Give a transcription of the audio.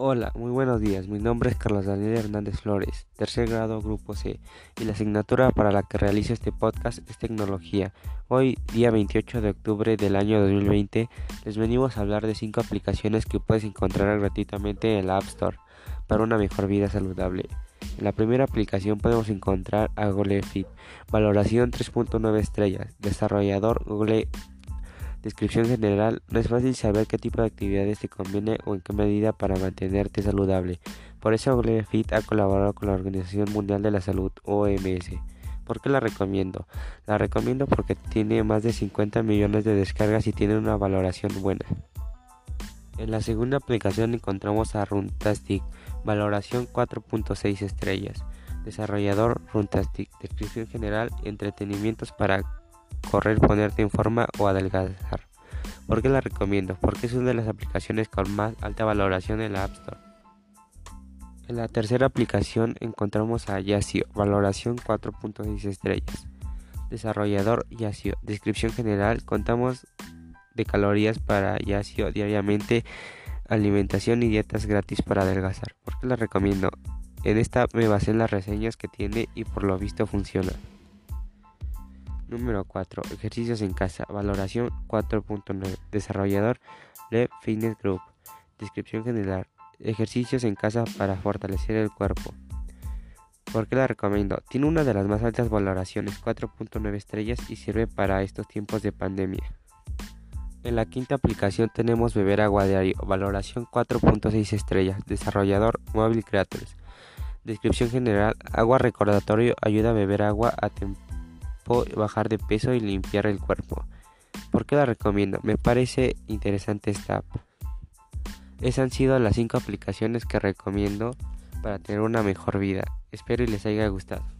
Hola, muy buenos días. Mi nombre es Carlos Daniel Hernández Flores, tercer grado Grupo C, y la asignatura para la que realizo este podcast es Tecnología. Hoy, día 28 de octubre del año 2020, les venimos a hablar de cinco aplicaciones que puedes encontrar gratuitamente en la App Store para una mejor vida saludable. En la primera aplicación podemos encontrar a Google Fit, valoración 3.9 estrellas, desarrollador Google Descripción general. No es fácil saber qué tipo de actividades te conviene o en qué medida para mantenerte saludable. Por eso Google Fit ha colaborado con la Organización Mundial de la Salud, OMS. ¿Por qué la recomiendo? La recomiendo porque tiene más de 50 millones de descargas y tiene una valoración buena. En la segunda aplicación encontramos a Runtastic, valoración 4.6 estrellas. Desarrollador Runtastic, descripción general, entretenimientos para correr, ponerte en forma o adelgazar. ¿Por qué la recomiendo? Porque es una de las aplicaciones con más alta valoración en la App Store. En la tercera aplicación encontramos a Yasio, valoración 4.6 estrellas. Desarrollador Yasio, descripción general, contamos de calorías para Yasio diariamente, alimentación y dietas gratis para adelgazar. ¿Por qué la recomiendo? En esta me basé en las reseñas que tiene y por lo visto funciona. Número 4. Ejercicios en casa. Valoración 4.9. Desarrollador Le Fitness Group. Descripción general. Ejercicios en casa para fortalecer el cuerpo. ¿Por qué la recomiendo? Tiene una de las más altas valoraciones, 4.9 estrellas, y sirve para estos tiempos de pandemia. En la quinta aplicación tenemos Beber Agua Diario, valoración 4.6 estrellas, desarrollador Mobile Creators. Descripción general, agua recordatorio ayuda a beber agua a bajar de peso y limpiar el cuerpo. ¿Por qué la recomiendo? Me parece interesante esta app. Esas han sido las 5 aplicaciones que recomiendo para tener una mejor vida. Espero y les haya gustado.